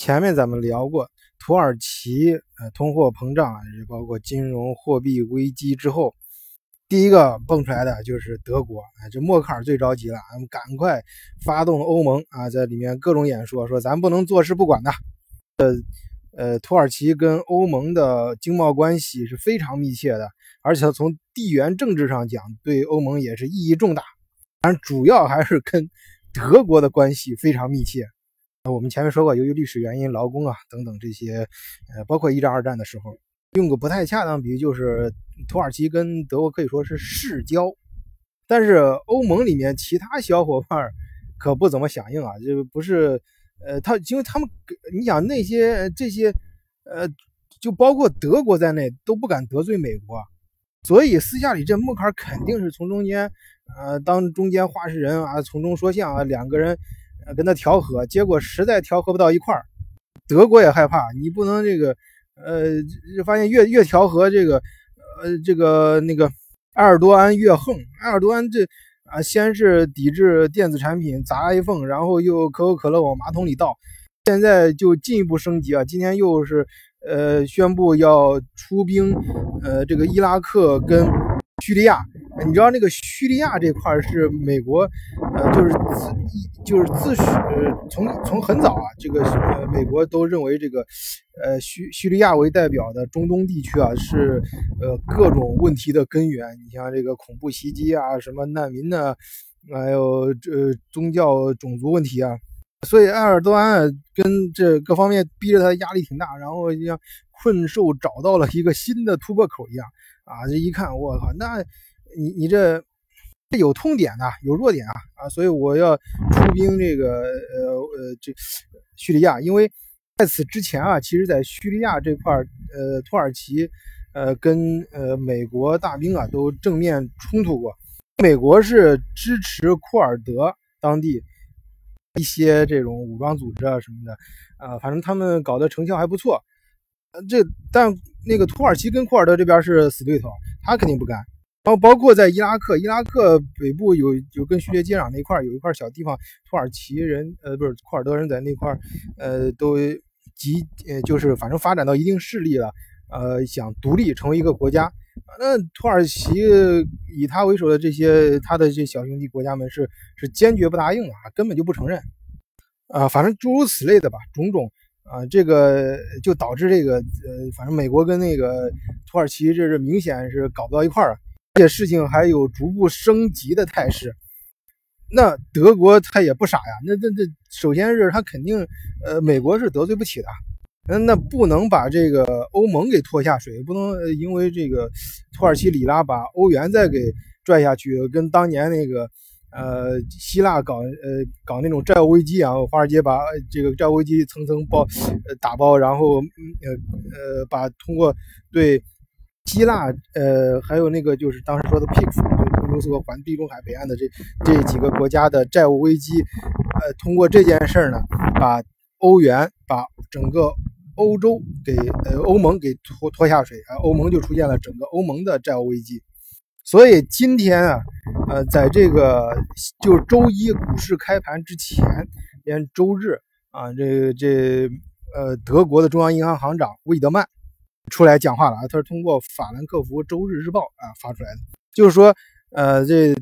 前面咱们聊过，土耳其呃通货膨胀，也包括金融货币危机之后，第一个蹦出来的就是德国啊，这默克尔最着急了，咱们赶快发动欧盟啊，在里面各种演说，说咱不能坐视不管的。呃呃，土耳其跟欧盟的经贸关系是非常密切的，而且从地缘政治上讲，对欧盟也是意义重大。当然，主要还是跟德国的关系非常密切。我们前面说过，由于历史原因，劳工啊等等这些，呃，包括一战、二战的时候，用个不太恰当比喻，就是土耳其跟德国可以说是世交。但是欧盟里面其他小伙伴可不怎么响应啊，就不是，呃，他因为他们，你想那些这些，呃，就包括德国在内都不敢得罪美国，所以私下里这默克尔肯定是从中间，呃，当中间话事人啊，从中说相啊，两个人。跟他调和，结果实在调和不到一块儿，德国也害怕，你不能这个，呃，发现越越调和这个，呃，这个那个埃尔多安越横，埃尔多安这啊，先是抵制电子产品砸 iPhone，然后又可口可乐往马桶里倒，现在就进一步升级啊，今天又是呃宣布要出兵，呃，这个伊拉克跟叙利亚。你知道那个叙利亚这块是美国，呃，就是自一就是自始从从很早啊，这个呃美国都认为这个，呃叙叙利亚为代表的中东地区啊是呃各种问题的根源。你像这个恐怖袭击啊，什么难民呢，还有这宗教种族问题啊，所以埃尔多安跟这各方面逼着他压力挺大，然后像困兽找到了一个新的突破口一样啊，这一看我靠那。你你这有痛点的，有弱点啊啊！所以我要出兵这个呃呃这叙利亚，因为在此之前啊，其实在叙利亚这块呃土耳其呃跟呃美国大兵啊都正面冲突过，美国是支持库尔德当地一些这种武装组织啊什么的啊，反正他们搞的成效还不错。呃，这但那个土耳其跟库尔德这边是死对头，他肯定不干。然后包括在伊拉克，伊拉克北部有有跟叙利亚接壤那块有一块小地方，土耳其人呃不是库尔德人在那块呃都集呃就是反正发展到一定势力了，呃想独立成为一个国家，那土耳其以他为首的这些他的这小兄弟国家们是是坚决不答应的啊，根本就不承认啊，反正诸如此类的吧，种种啊，这个就导致这个呃反正美国跟那个土耳其这是明显是搞不到一块儿。而且事情还有逐步升级的态势，那德国他也不傻呀，那那那首先是他肯定，呃，美国是得罪不起的，嗯，那不能把这个欧盟给拖下水，不能因为这个土耳其里拉把欧元再给拽下去，跟当年那个呃希腊搞呃搞那种债务危机啊，华尔街把这个债务危机层层包呃打包，然后呃呃把通过对。希腊，呃，还有那个就是当时说的 PIGS，就是俄罗斯和环地中海北岸的这这几个国家的债务危机，呃，通过这件事儿呢，把欧元、把整个欧洲给呃欧盟给拖拖下水啊，欧盟就出现了整个欧盟的债务危机。所以今天啊，呃，在这个就周一股市开盘之前，连周日啊，这这呃德国的中央银行行长魏德曼。出来讲话了啊！他是通过法兰克福周日日报啊发出来的，就是说，呃，这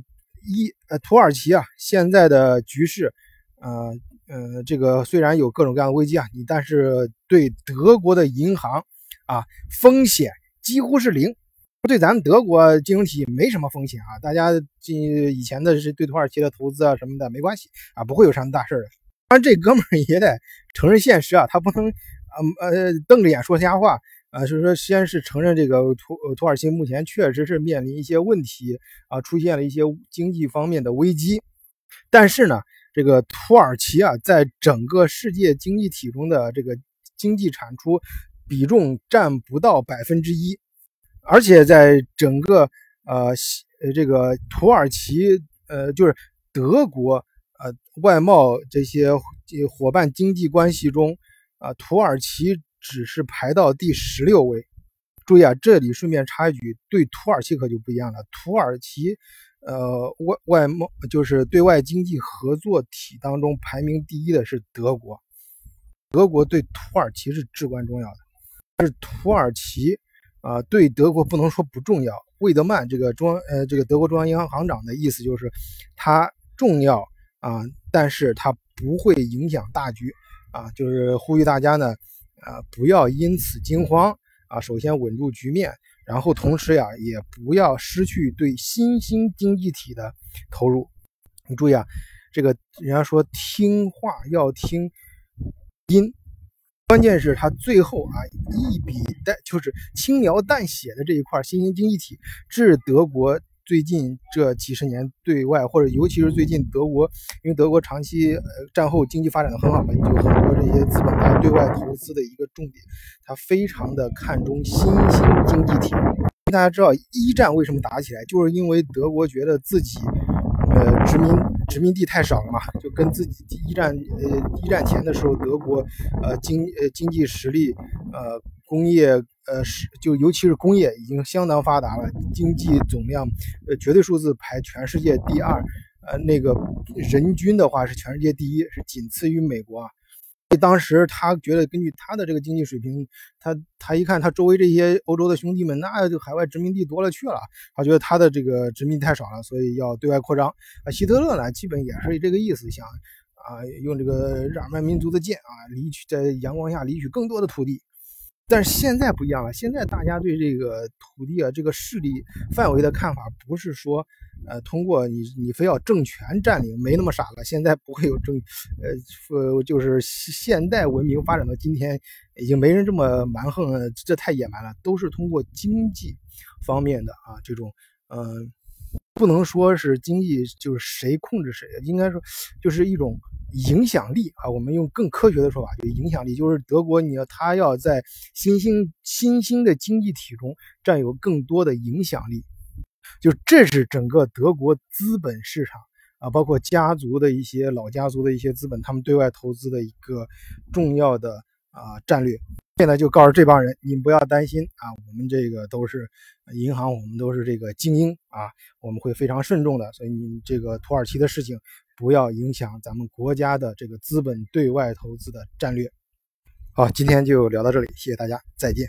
一呃土耳其啊现在的局势，呃呃，这个虽然有各种各样的危机啊，你但是对德国的银行啊风险几乎是零，对咱们德国金融体没什么风险啊，大家进以前的是对土耳其的投资啊什么的没关系啊，不会有什么大事的。当然这哥们儿也得承认现实啊，他不能呃呃瞪着眼说瞎话。啊，所以说，先是承认这个土土耳其目前确实是面临一些问题啊，出现了一些经济方面的危机。但是呢，这个土耳其啊，在整个世界经济体中的这个经济产出比重占不到百分之一，而且在整个呃呃这个土耳其呃就是德国呃外贸这些伙伴经济关系中啊，土耳其。只是排到第十六位。注意啊，这里顺便插一句，对土耳其可就不一样了。土耳其，呃，外外贸就是对外经济合作体当中排名第一的是德国。德国对土耳其是至关重要的，是土耳其啊对德国不能说不重要。魏德曼这个中央呃这个德国中央银行行长的意思就是，它重要啊，但是它不会影响大局啊，就是呼吁大家呢啊不要因此惊慌啊，首先稳住局面，然后同时呀也不要失去对新兴经济体的投入。你注意啊，这个人家说听话要听音。关键是他最后啊一笔带就是轻描淡写的这一块新兴经济体，致德国最近这几十年对外或者尤其是最近德国，因为德国长期呃战后经济发展的很好嘛，就很多这些资本家对外投资的一个重点，他非常的看重新兴经济体。大家知道一战为什么打起来，就是因为德国觉得自己。呃，殖民殖民地太少了嘛，就跟自己一战呃一战前的时候，德国呃经呃经济实力呃工业呃是就尤其是工业已经相当发达了，经济总量呃绝对数字排全世界第二，呃那个人均的话是全世界第一，是仅次于美国啊。当时他觉得，根据他的这个经济水平，他他一看他周围这些欧洲的兄弟们，那就海外殖民地多了去了，他觉得他的这个殖民太少了，所以要对外扩张。啊，希特勒呢，基本也是这个意思，想啊用这个日耳曼民族的剑啊，离取在阳光下离取更多的土地。但是现在不一样了，现在大家对这个土地啊，这个势力范围的看法，不是说，呃，通过你你非要政权占领，没那么傻了。现在不会有政，呃，呃，就是现代文明发展到今天，已经没人这么蛮横，这太野蛮了。都是通过经济方面的啊，这种，嗯，不能说是经济就是谁控制谁，应该说就是一种。影响力啊，我们用更科学的说法，就影响力，就是德国，你要他要在新兴新兴的经济体中占有更多的影响力，就这是整个德国资本市场啊，包括家族的一些老家族的一些资本，他们对外投资的一个重要的啊战略。现在就告诉这帮人，你不要担心啊，我们这个都是银行，我们都是这个精英啊，我们会非常慎重的，所以你这个土耳其的事情。不要影响咱们国家的这个资本对外投资的战略。好，今天就聊到这里，谢谢大家，再见。